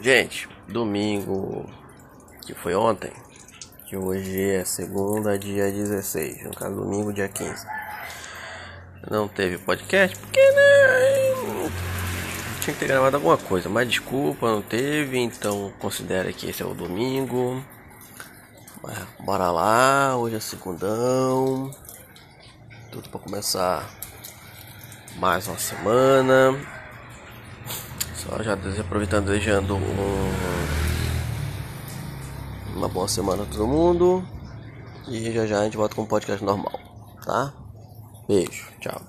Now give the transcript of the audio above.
Gente, domingo, que foi ontem, que hoje é segunda, dia 16, no caso domingo, dia 15. Não teve podcast porque né, tinha que ter gravado alguma coisa, mas desculpa, não teve, então considere que esse é o domingo. Mas bora lá, hoje é segundão. Tudo para começar mais uma semana. Só já aproveitando, desejando um, uma boa semana a todo mundo. E já já a gente volta com o podcast normal, tá? Beijo, tchau.